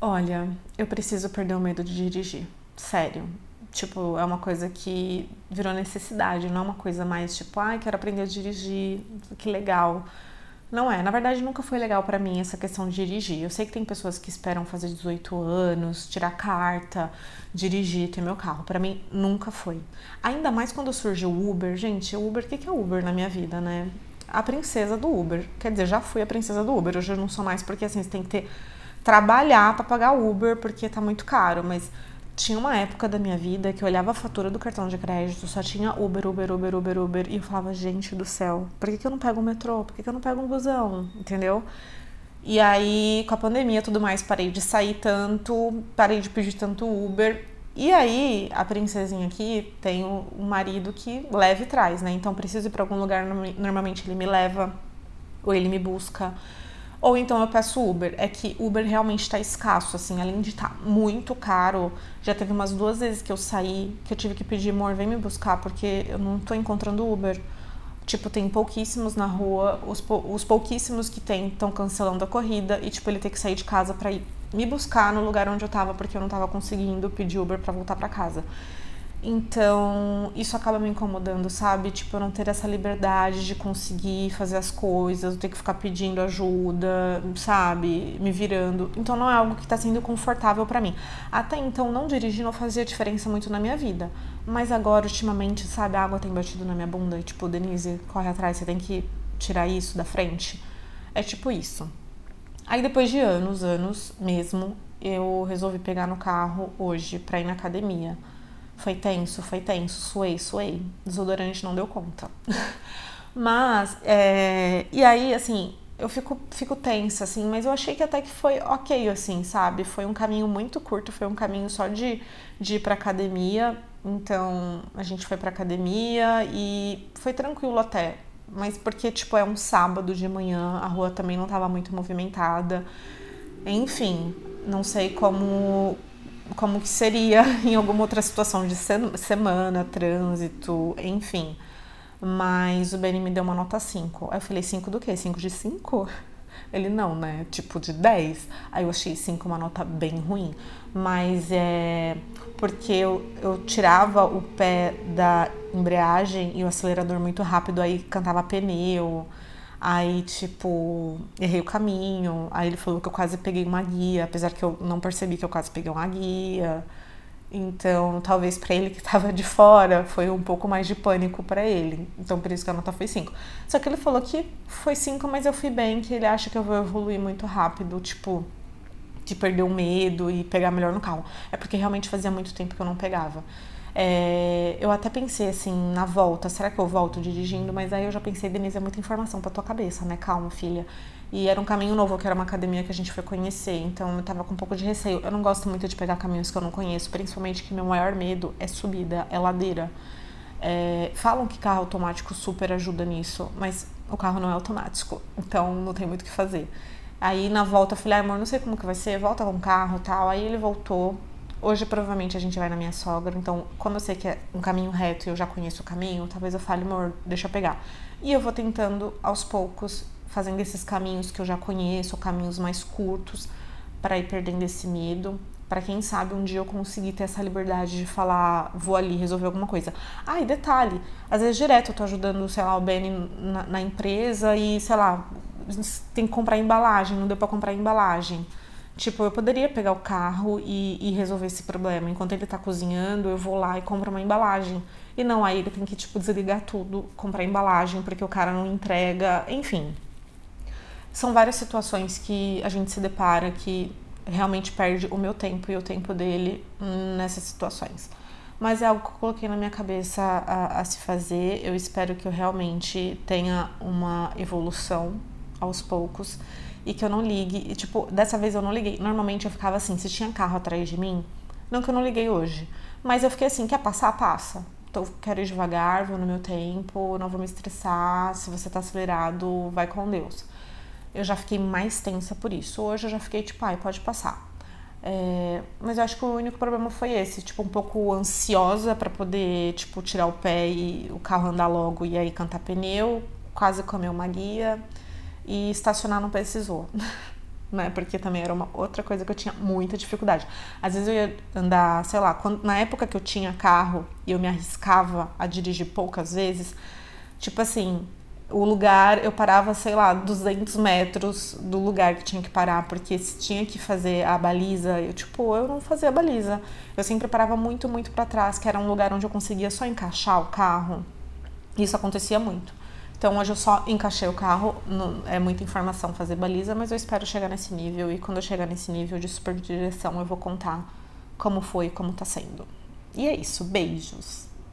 Olha, eu preciso perder o medo de dirigir. Sério. Tipo, é uma coisa que virou necessidade, não é uma coisa mais tipo, ai, ah, quero aprender a dirigir, que legal. Não é, na verdade nunca foi legal para mim essa questão de dirigir. Eu sei que tem pessoas que esperam fazer 18 anos, tirar carta, dirigir, ter meu carro. Para mim nunca foi. Ainda mais quando surgiu o Uber. Gente, o Uber, o que é Uber na minha vida, né? A princesa do Uber. Quer dizer, já fui a princesa do Uber. Hoje eu não sou mais porque assim, você tem que ter trabalhar para pagar Uber porque tá muito caro, mas tinha uma época da minha vida que eu olhava a fatura do cartão de crédito, só tinha Uber, Uber, Uber, Uber, Uber, e eu falava, gente do céu, por que, que eu não pego um metrô? Por que, que eu não pego um busão? Entendeu? E aí, com a pandemia e tudo mais, parei de sair tanto, parei de pedir tanto Uber. E aí, a princesinha aqui tem um marido que leva e traz, né? Então, preciso ir para algum lugar, normalmente ele me leva ou ele me busca. Ou então eu peço Uber. É que Uber realmente está escasso, assim, além de estar tá muito caro. Já teve umas duas vezes que eu saí, que eu tive que pedir, amor, vem me buscar, porque eu não tô encontrando Uber. Tipo, tem pouquíssimos na rua, os, os pouquíssimos que tem estão cancelando a corrida e, tipo, ele tem que sair de casa para ir me buscar no lugar onde eu tava, porque eu não tava conseguindo pedir Uber para voltar para casa. Então, isso acaba me incomodando, sabe? Tipo, eu não ter essa liberdade de conseguir fazer as coisas, eu ter que ficar pedindo ajuda, sabe? Me virando. Então, não é algo que tá sendo confortável para mim. Até então, não dirigir não fazia diferença muito na minha vida. Mas agora, ultimamente, sabe? A água tem batido na minha bunda e, tipo, Denise, corre atrás, você tem que tirar isso da frente. É tipo isso. Aí, depois de anos, anos mesmo, eu resolvi pegar no carro hoje pra ir na academia. Foi tenso, foi tenso, suei, suei. Desodorante não deu conta. mas, é... e aí, assim, eu fico, fico tensa, assim, mas eu achei que até que foi ok, assim, sabe? Foi um caminho muito curto, foi um caminho só de, de ir pra academia. Então, a gente foi pra academia e foi tranquilo até. Mas porque, tipo, é um sábado de manhã, a rua também não tava muito movimentada. Enfim, não sei como como que seria em alguma outra situação de semana, trânsito, enfim. Mas o Benny me deu uma nota 5. Aí eu falei, 5 do quê? 5 de 5? Ele não, né? Tipo de 10. Aí eu achei 5 uma nota bem ruim. Mas é porque eu, eu tirava o pé da embreagem e o acelerador muito rápido, aí cantava pneu. Aí, tipo, errei o caminho. Aí ele falou que eu quase peguei uma guia, apesar que eu não percebi que eu quase peguei uma guia. Então, talvez para ele que estava de fora, foi um pouco mais de pânico para ele. Então, por isso que a nota foi 5. Só que ele falou que foi 5, mas eu fui bem, que ele acha que eu vou evoluir muito rápido, tipo, de perder o medo e pegar melhor no carro. É porque realmente fazia muito tempo que eu não pegava. É, eu até pensei assim, na volta, será que eu volto dirigindo? Mas aí eu já pensei, Denise, é muita informação pra tua cabeça, né? Calma, filha. E era um caminho novo, que era uma academia que a gente foi conhecer, então eu tava com um pouco de receio. Eu não gosto muito de pegar caminhos que eu não conheço, principalmente que meu maior medo é subida, é ladeira. É, falam que carro automático super ajuda nisso, mas o carro não é automático, então não tem muito o que fazer. Aí na volta eu falei, ah, amor, não sei como que vai ser, volta com o carro tal. Aí ele voltou, Hoje provavelmente a gente vai na minha sogra, então como eu sei que é um caminho reto e eu já conheço o caminho, talvez eu fale, amor, deixa eu pegar. E eu vou tentando aos poucos, fazendo esses caminhos que eu já conheço, caminhos mais curtos, para ir perdendo esse medo, para quem sabe um dia eu conseguir ter essa liberdade de falar, vou ali resolver alguma coisa. Ah, e detalhe, às vezes direto eu tô ajudando, sei lá, o Benny na, na empresa e, sei lá, tem que comprar embalagem, não deu para comprar embalagem. Tipo, eu poderia pegar o carro e, e, resolver esse problema. Enquanto ele tá cozinhando, eu vou lá e compro uma embalagem. E não, aí ele tem que, tipo, desligar tudo, comprar embalagem, porque o cara não entrega. Enfim. São várias situações que a gente se depara que realmente perde o meu tempo e o tempo dele nessas situações. Mas é algo que eu coloquei na minha cabeça a, a se fazer. Eu espero que eu realmente tenha uma evolução aos poucos e que eu não ligue. E, tipo, dessa vez eu não liguei. Normalmente eu ficava assim, se tinha carro atrás de mim, não que eu não liguei hoje, mas eu fiquei assim, quer passar, passa. Então, quero ir devagar, vou no meu tempo, não vou me estressar. Se você tá acelerado, vai com Deus. Eu já fiquei mais tensa por isso. Hoje eu já fiquei tipo, ai, pode passar. É, mas eu acho que o único problema foi esse, tipo, um pouco ansiosa para poder, tipo, tirar o pé e o carro andar logo e aí cantar pneu, quase comer uma guia e estacionar não precisou. né? Porque também era uma outra coisa que eu tinha muita dificuldade. Às vezes eu ia andar, sei lá, quando, na época que eu tinha carro e eu me arriscava a dirigir poucas vezes, tipo assim, o lugar eu parava, sei lá, 200 metros do lugar que tinha que parar, porque se tinha que fazer a baliza, eu tipo, eu não fazia a baliza. Eu sempre parava muito, muito para trás, que era um lugar onde eu conseguia só encaixar o carro. Isso acontecia muito. Então hoje eu só encaixei o carro, não, é muita informação fazer baliza, mas eu espero chegar nesse nível e quando eu chegar nesse nível de super direção eu vou contar como foi, como tá sendo. E é isso, beijos.